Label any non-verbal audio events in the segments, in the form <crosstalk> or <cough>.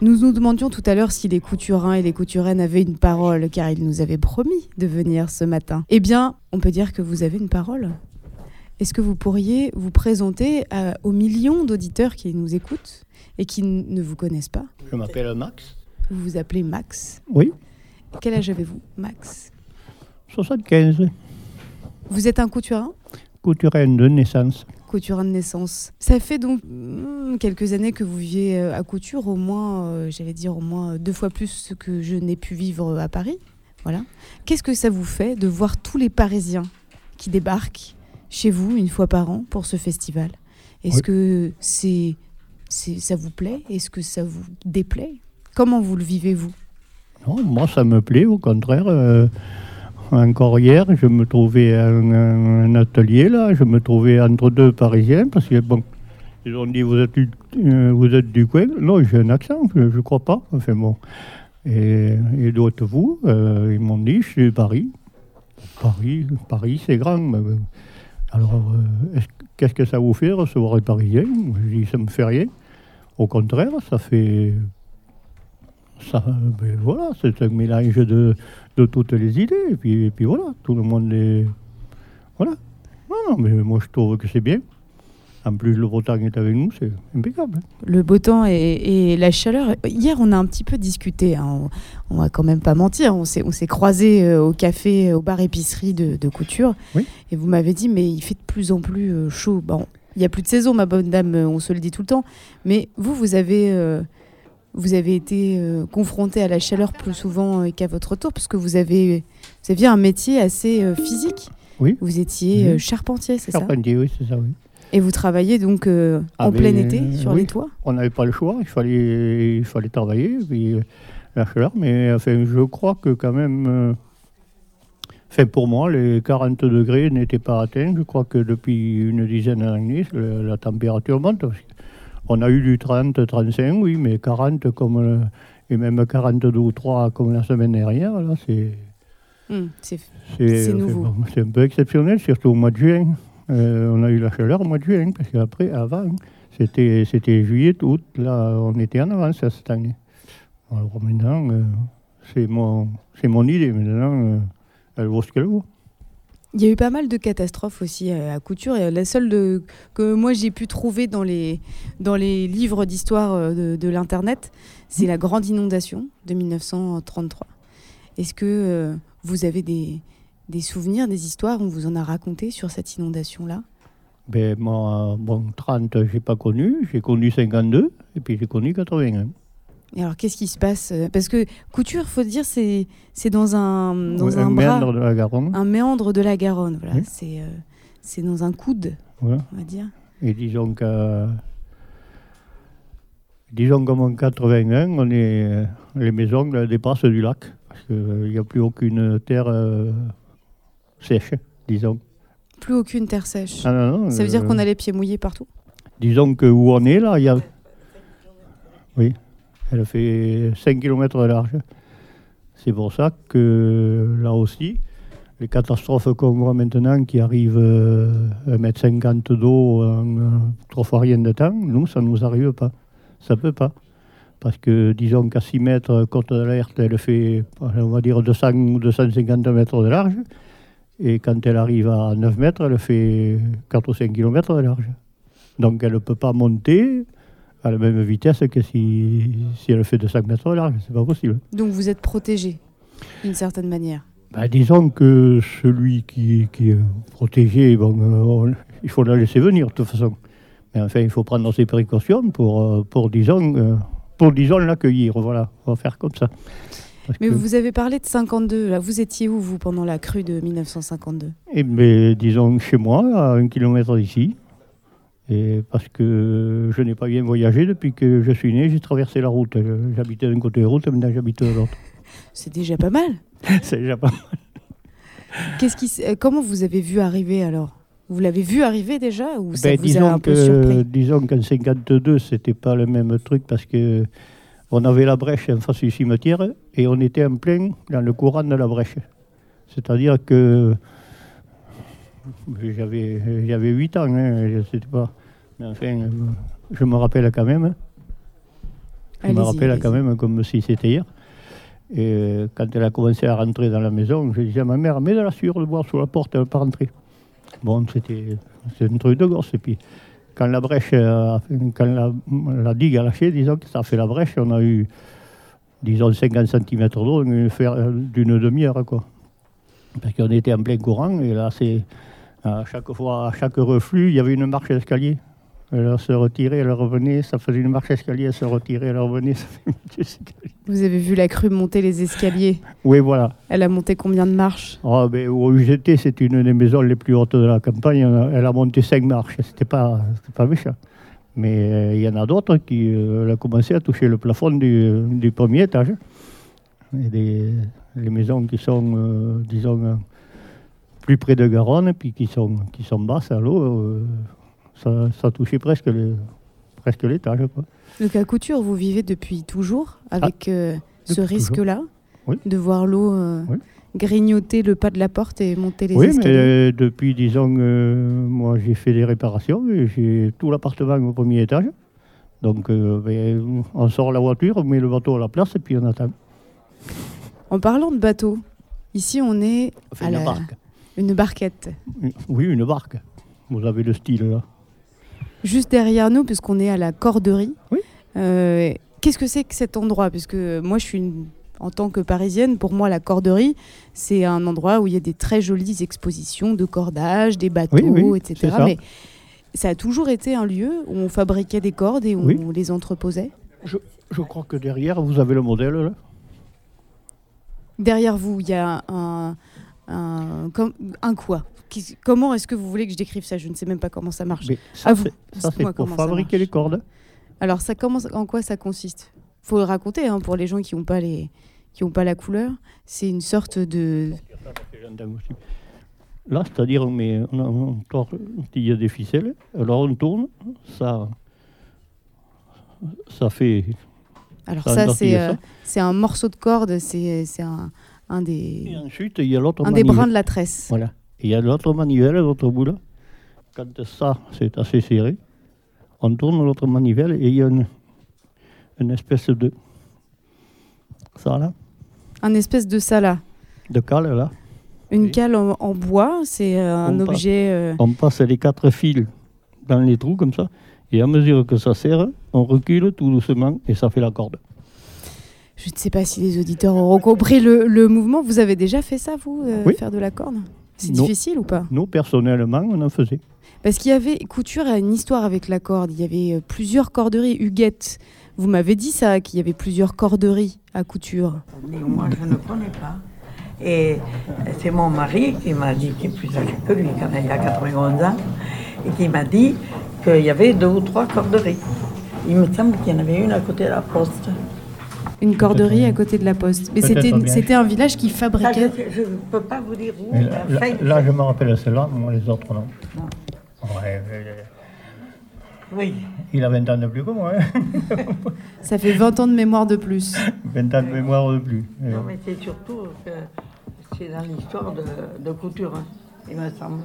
Nous nous demandions tout à l'heure si les couturins et les couturaines avaient une parole, car ils nous avaient promis de venir ce matin. Eh bien, on peut dire que vous avez une parole. Est-ce que vous pourriez vous présenter à- aux millions d'auditeurs qui nous écoutent et qui ne vous connaissent pas? Je m'appelle Max. Vous vous appelez Max. Oui, Quel âge avez-vous, Max? 75. Vous êtes un couturin Couturaine de naissance. Couturin de naissance. Ça fait donc hmm, quelques années que vous vivez euh, à Couture, au moins, euh, j'allais dire au moins deux fois plus que je n'ai pu vivre à Paris. Voilà. Qu'est-ce que ça vous fait de voir tous les Parisiens qui débarquent chez vous une fois par an pour ce festival? Est-ce Oui. que c'est, c'est, ça vous plaît? Est-ce que ça vous déplaît? Comment vous le vivez-vous Non, moi, ça me plaît, au contraire. euh, encore hier, je me trouvais à un, atelier, là. Je me trouvais entre deux Parisiens, parce que, bon, ils ont dit, vous êtes du, euh, vous êtes du coin Non, j'ai un accent, je ne crois pas. Enfin, bon. Et, et d'autres, vous, euh, ils m'ont dit, je suis Paris. Paris, Paris, c'est grand. euh, Alors, est-ce- qu'est-ce que ça vous fait recevoir les Parisiens? Je dis, ça me fait rien. Au contraire, ça fait ça, ben voilà, c'est un mélange de, de toutes les idées. Et puis, et puis voilà, tout le monde est. Voilà. Non, non, mais moi je trouve que c'est bien. En plus, le beau temps est avec nous, c'est impeccable. Le beau temps et, et la chaleur. Hier, on a un petit peu discuté. hein. On, on va quand même pas mentir. On s'est, on s'est croisés euh, au café, au bar épicerie de, de couture. Oui. Et vous m'avez dit, mais il fait de plus en plus euh, chaud. Bon, il y a plus de saison, ma bonne dame. euh, On se le dit tout le temps. Mais vous, vous avez, euh, vous avez été euh, confronté à la chaleur plus souvent euh, qu'à votre tour, parce que vous avez, vous aviez un métier assez euh, physique. Oui. Vous étiez Mhm. charpentier, c'est ça? Charpentier, oui, c'est ça, oui. Et vous travaillez donc Ah, en mais, plein été sur oui. les toits? On n'avait pas le choix, il fallait, il fallait travailler, puis la chaleur. Mais enfin, je crois que quand même. Enfin, pour moi, les 40 degrés n'étaient pas atteints. Je crois que depuis une dizaine d'années, la température monte. On a eu du 30, 35, oui, mais 40 comme. et même 42 ou 3 comme la semaine dernière, là, c'est. Hum, c'est nouveau. c'est un peu exceptionnel, surtout au mois de juin. Euh, on a eu la chaleur au mois de juin, parce qu'après, avant, c'était, c'était juillet, août. Là, on était en avance à cette année. Alors maintenant, euh, c'est, mon, c'est mon idée. Maintenant, euh, elle vaut ce qu'elle vaut. Il y a eu pas mal de catastrophes aussi euh, à Couture. Et la seule de- que moi j'ai pu trouver dans les, dans les livres d'histoire euh, de, de l'Internet, c'est la grande inondation de 1933. Est-ce que euh, vous avez des, des souvenirs, des histoires, on vous en a raconté sur cette inondation-là? Ben, moi, bon, 30, je n'ai pas connu. J'ai connu 52, et puis j'ai connu 81. Et alors qu'est-ce qui se passe euh, Parce que Couture, faut dire, c'est c'est dans un, dans un, méandre de la Garonne. un méandre de la Garonne. Voilà, Oui. c'est euh, c'est dans un coude, Voilà. on va dire. Et disons que. Disons qu'en 81, on est, euh, les maisons dépassent du lac. Parce qu'il n'y a plus aucune terre euh, sèche, disons. Plus aucune terre sèche. Ah, non, non, Ça veut dire qu'on a les pieds mouillés partout? Disons que où on est là, il y a. Oui, elle fait 5 km de large. C'est pour ça que là aussi, les catastrophes qu'on voit maintenant qui arrivent euh, 1m50 d'eau en euh, trois fois rien de temps, nous, ça ne nous arrive pas. Ça ne peut pas. Parce que disons qu'à 6 mètres, côte d'alerte, elle fait, on va dire, 200 ou 250 mètres de large. Et quand elle arrive à 9 mètres, elle fait 4 ou 5 km de large. Donc elle ne peut pas monter à la même vitesse que si, si elle fait 200 mètres de large. C'est pas possible. Donc vous êtes protégé d'une certaine manière. Ben, disons que celui qui, qui est protégé, bon, euh, on- il faut la laisser venir de toute façon. Mais enfin, il faut prendre ses précautions pour, euh, pour disons, euh, pour, disons, l'accueillir. Voilà, on va faire comme ça. Parce Mais que- vous avez parlé de 52. Là, vous étiez où, vous, pendant la crue de 1952 Eh bien, disons chez moi, à un kilomètre d'ici. Et parce que je n'ai pas bien voyagé depuis que je suis né, j'ai traversé la route. J'habitais d'un côté de la route, maintenant j'habite de l'autre. <laughs> C'est déjà pas mal. <laughs> C'est déjà pas Qu'est-ce qui, s- euh, comment vous avez vu arriver alors? Vous l'avez vu arriver déjà ou ça Ben, vous a disons un peu que, surpris? disons qu'en 52, c'était pas le même truc parce que on avait la brèche en face du cimetière et on était en plein dans le courant de la brèche. C'est-à-dire que j'avais j'avais 8 ans, hein, je sais pas. Mais enfin, je me rappelle quand même. Je me rappelle quand même comme si c'était hier. Et euh, quand elle a commencé à rentrer dans la maison, je disais à ma mère, mets de la sueur de bois sous la porte, elle ne pas rentrer. Bon, c'était un truc de gosse. Et puis, quand la brèche, quand la, la digue a lâché, disons que ça a fait la brèche, on a eu, disons, 50 cm d'eau euh, d'une demi-heure, quoi. Parce qu'on était en plein courant, et là, c'est, à chaque fois, à chaque reflux, il y avait une marche d'escalier. Elle se retirait, elle revenait, ça faisait une marche d'escalier, elle se retirait, elle revenait, <laughs> ça fait une marche d'escalier. Vous avez vu la crue monter les escaliers? Oui, voilà. Elle a monté combien de marches? Ah, ben, où j'étais, c'est une des maisons les plus hautes de la campagne. Elle a- monté cinq marches. C'était pas, c'était pas méchant. Mais euh, il y en a d'autres qui euh, elle a commencé à toucher le plafond du, du premier étage. Et des, les maisons qui sont, euh, disons, plus près de Garonne, puis qui sont, qui sont basses à l'eau, euh, ça, ça touchait presque, le- presque l'étage. quoi. Donc à Couture, vous vivez depuis toujours avec euh, ce Ah, risque-là Oui. de voir l'eau euh, Oui. grignoter le pas de la porte et monter les oui, mais escaliers. euh, depuis, disons, euh, moi j'ai fait des réparations et j'ai tout l'appartement au premier étage. Donc euh, ben, on sort la voiture, on met le bateau à la place et puis on attend. En parlant de bateau, ici on est Enfin, à la- barque. Une barquette. Oui, une barque. Vous avez le style là. Juste derrière nous, puisqu'on est à la corderie. Oui. Euh, Qu'est-ce que c'est que cet endroit? Parce que moi, je suis une- en tant que parisienne, pour moi, la corderie, c'est un endroit où il y a des très jolies expositions de cordage, des bateaux, Oui, oui, etc. ça. Mais ça a toujours été un lieu où on fabriquait des cordes et où Oui. on les entreposait. Je crois que derrière, vous avez le modèle là. Derrière vous, il y a un, un, comme- un quoi? Qui- Comment est-ce que vous voulez que je décrive ça? Je ne sais même pas comment ça marche. Mais ça, À vous. ça, c'est pour fabriquer les cordes. Alors, ça commence, en quoi ça consiste? Faut le raconter hein, pour les gens qui n'ont pas, les, qui ont pas la couleur. C'est une sorte de. Là, c'est-à-dire, on, met, on, on tord- il y a des ficelles, alors on tourne, ça, ça fait. Alors, Ça, il c'est euh, c'est un morceau de corde, c'est c'est un, Et des, ensuite, il y a l'autre un des brins de la tresse. Voilà. Il y a l'autre manivelle, l'autre bout là. Quand ça, c'est assez serré, on tourne l'autre manivelle et il y a une, une espèce de. Ça là, Un espèce de ça là. de cale là. Une Oui. cale en, en bois, c'est euh, un passe. objet. euh, On passe les quatre fils dans les trous comme ça. Et à mesure que ça serre, on recule tout doucement et ça fait la corde. Je ne sais pas si les auditeurs auront compris le, le mouvement. Vous avez déjà fait ça, vous, euh, Oui. faire de la corde C'est difficile ou pas? Nous, personnellement, on en faisait. Parce qu'il y avait, Couture a une histoire avec la corde. Il y avait euh, plusieurs corderies. Huguette, vous m'avez dit ça, qu'il y avait plusieurs corderies à Couture. Mais moi, je ne connais pas. Et c'est mon mari qui m'a dit, qui est plus âgé que lui, quand il a 91 ans, et qui m'a dit qu'il y avait deux ou trois corderies. Il me semble qu'il y en avait une à côté de la poste. Une corderie à côté de la poste. Mais c'était, un village qui Ça, fabriquait. je ne peux pas vous dire où. Mais mais là, là- là, je me rappelle celle-là, moi les autres non. Non. Ouais, euh, Oui. il a 20 ans de plus que moi. hein. <laughs> Ça fait 20 ans de mémoire de plus. 20 ans de mémoire de plus. Euh, Non, mais c'est surtout que c'est dans l'histoire de, de couture, hein, il me semble.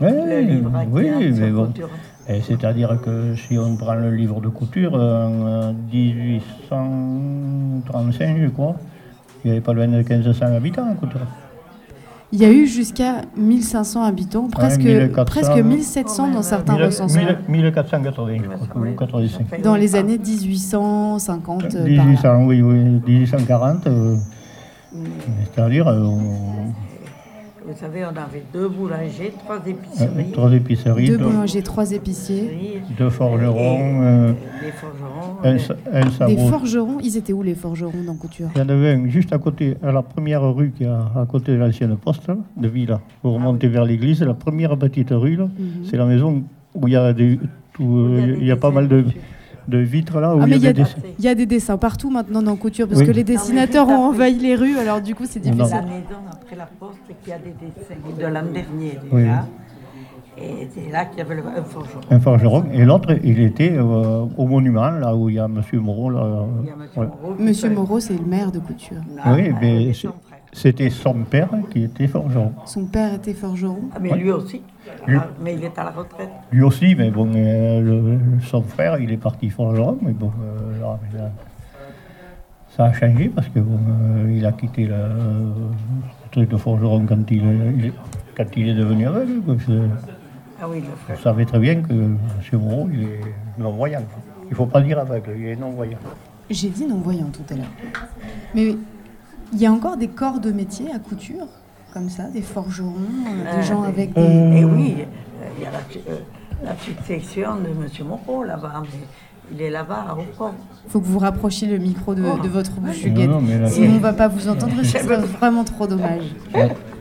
Le livre oui, sur mais bon. Et C'est-à-dire que si on prend le livre de couture, en euh, 1835, je crois, il n'y avait pas loin de 1500 habitants à couture. Il y a eu jusqu'à 1500 habitants, presque, 1400. presque 1700 dans certains Mille- recensements. mille- 1480, je crois, ou 85. Ça fait Dans les années 1850. euh, par là. 1800, oui, oui, 1840. euh, C'est-à-dire, euh, Vous savez, on avait deux boulangers, trois euh, épiceries. trois épiceries, Deux deux, boulangers, trois épiciers. deux forgerons, et, euh, des forgerons. un, sa- un Des forgerons, ils étaient où les forgerons dans Couture Il y en avait un juste à côté, à la première rue qui est à, à côté de l'ancienne poste de Villa. Vous remontez vers l'église, la première petite rue, là, Mhm. c'est la maison où il y a, des, tout, euh, il y a pas mal de, dessus. De vitres là, où Ah, il mais y a des dessins. Il y a des dessins partout maintenant dans Couture, parce Oui. que les dessinateurs ont envahi les rues, alors du coup c'est difficile. La maison après la poste qui a des dessins de l'an dernier Oui. Et c'est là qu'il y avait le, un forgeron. Un forgeron. Et l'autre, il était euh, au monument, là où il y a M. Moreau. Là, Il y a Monsieur voilà. Moreau. Monsieur Moreau, c'est le maire de Couture. Non, Oui, euh, mais C'était son père qui était forgeron. Son père était forgeron. Ah, mais Ouais. lui aussi. Lui. Ah, mais il est à la retraite. Lui aussi, mais bon, euh, le- son frère, il est parti forgeron, mais bon, euh, là, mais là, ça a changé parce que bon, euh, il a quitté le, le truc de forgeron quand il, quand il est devenu aveugle. Ah oui, le Vous frère. savez très bien que M. Moreau, il est non-voyant. Il ne faut pas dire aveugle, il est non-voyant. J'ai dit non-voyant tout à l'heure. Mais il y a encore des corps de métier à couture, comme ça, des forgerons, euh, des Euh, gens avec des... Et oui, euh, il y a la, la succession de M. Moreau là-bas, mais il est là-bas au pont. faut que vous rapprochiez le micro de, de votre bouche, Sinon, on ne va pas vous entendre et ce serait vraiment trop dommage.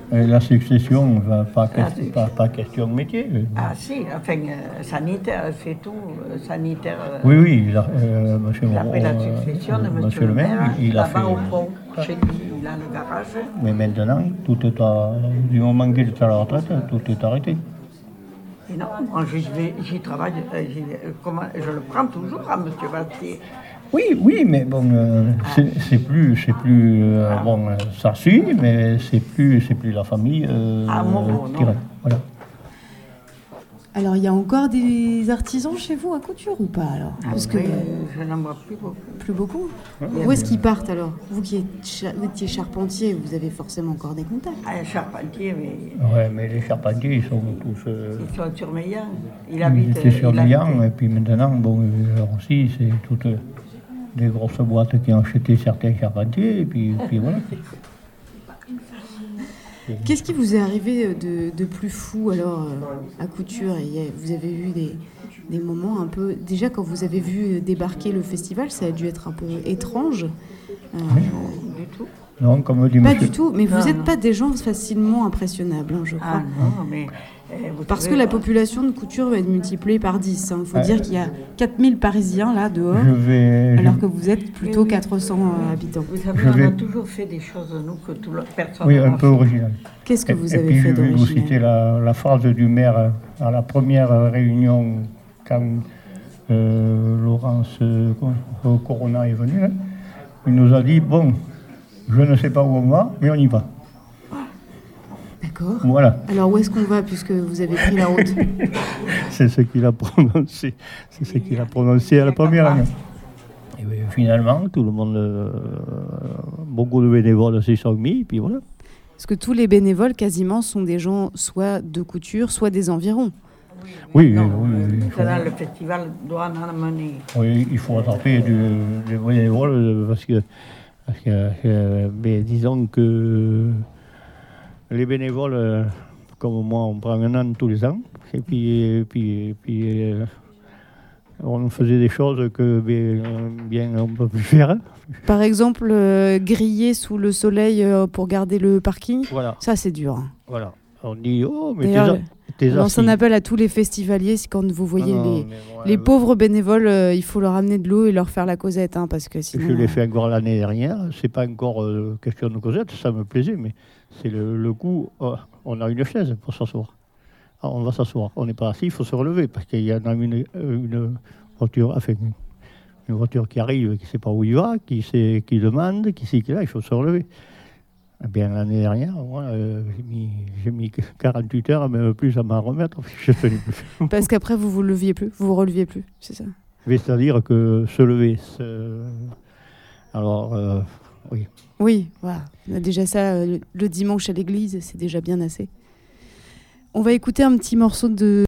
La, la succession, pas, Ah, que- pas, pas question de métier. Ah si, enfin, euh, sanitaire, fait tout, euh, sanitaire. euh, Oui, oui, il a, euh, M. Il a la succession de euh, M. monsieur le maire, il, il a fait. là-bas au pont, chez lui, a le garage. Mais maintenant, tout est à, du moment qu'il est à la retraite, tout est arrêté. Et non, moi j'y travaille, euh, euh, comment, je le prends toujours à M. Bastier. Oui, oui, mais bon, euh, c'est c'est plus, c'est plus, euh, bon, ça suit, mais c'est plus, c'est plus la famille. Euh, Ah, Voilà. Alors, il y a encore des artisans chez vous à couture ou pas alors Parce que euh, je n'en vois plus beaucoup. plus beaucoup. Où est-ce qu'ils partent alors Vous qui étiez charpentier, vous avez forcément encore des contacts. Un charpentier, mais Ouais, mais les charpentiers, ils sont tous. euh, ils sont sur Meillan. Il ils habite. étaient euh, sur il Lyon, habite- et puis maintenant, bon, euh, alors aussi, c'est toutes euh, des grosses boîtes qui ont acheté certains charpentiers, et puis, puis voilà. Qu'est-ce qui vous est arrivé de, de plus fou alors euh, à couture y a- Vous avez eu des, des moments un peu. Déjà, quand vous avez vu débarquer le festival, ça a dû être un peu étrange. Euh, Du tout. Non, comme dit Pas monsieur. du tout, mais vous n'êtes pas des gens facilement impressionnables, hein, je Ah crois. non, mais. euh, vous Parce que la population de couture va être multipliée par 10. Il faut Ouais. dire qu'il y a 4000 Parisiens là dehors, Je vais. je- alors que vous êtes plutôt Oui, oui. 400 euh, habitants. Vous savez, Je on a vais- toujours fait des choses, nous, que tout le, personne Oui, un peu original. Qu'est-ce que Et- vous et avez puis, fait je vais vous citer la, la phrase du maire euh, à la première euh, réunion quand euh, Laurence euh, Co- Corona est venue. là. Il nous a dit Bon, je ne sais pas où on va, mais on y va. D'accord. Voilà, Alors où est-ce qu'on va puisque vous avez pris la route <laughs> c'est ce qu'il a prononcé. C'est ce qu'il a prononcé à la première réunion. Et bien, finalement, tout le monde, euh, beaucoup de bénévoles s'y sont mis, puis voilà. Parce que tous les bénévoles quasiment sont des gens soit de couture, soit des environs. Oui, Non, oui, le festival doit en amener. Oui, il faut attraper du, des bénévoles euh, parce que, parce que euh, mais disons que les bénévoles, comme moi, on prend un an tous les ans, et puis, et puis, et puis euh, on faisait des choses que bien, bien on ne peut plus faire. Par exemple, euh, griller sous le soleil euh, pour garder le parking, Voilà, ça c'est dur. hein. voilà. On dit, oh, mais On lance un appel à tous les festivaliers, c'est quand vous voyez non, les, les pauvres bénévoles, euh, il faut leur amener de l'eau et leur faire la causette, hein, parce que sinon... Je l'ai euh, fait encore l'année dernière. C'est pas encore euh, question de Cosette, ça me plaisait, mais c'est le, le coup. oh, on a une chaise pour s'asseoir. Ah, on va s'asseoir. On n'est pas assis, il faut se relever parce qu'il y en a une, une voiture, enfin, une- une voiture qui arrive, qui ne sait pas où il va, qui, sait, qui demande, qui sait qu'il est là, il faut se relever. Eh bien, l'année dernière, moi, euh, j'ai mis, mis 48 heures, même plus à m'en remettre. Je tenais plus. <laughs> Parce qu'après, vous vous leviez plus, vous vous releviez plus, c'est ça? C'est-à-dire que se lever, se- alors, euh, oui. Oui, voilà. On a déjà ça euh, le dimanche à l'église, c'est déjà bien assez. On va écouter un petit morceau de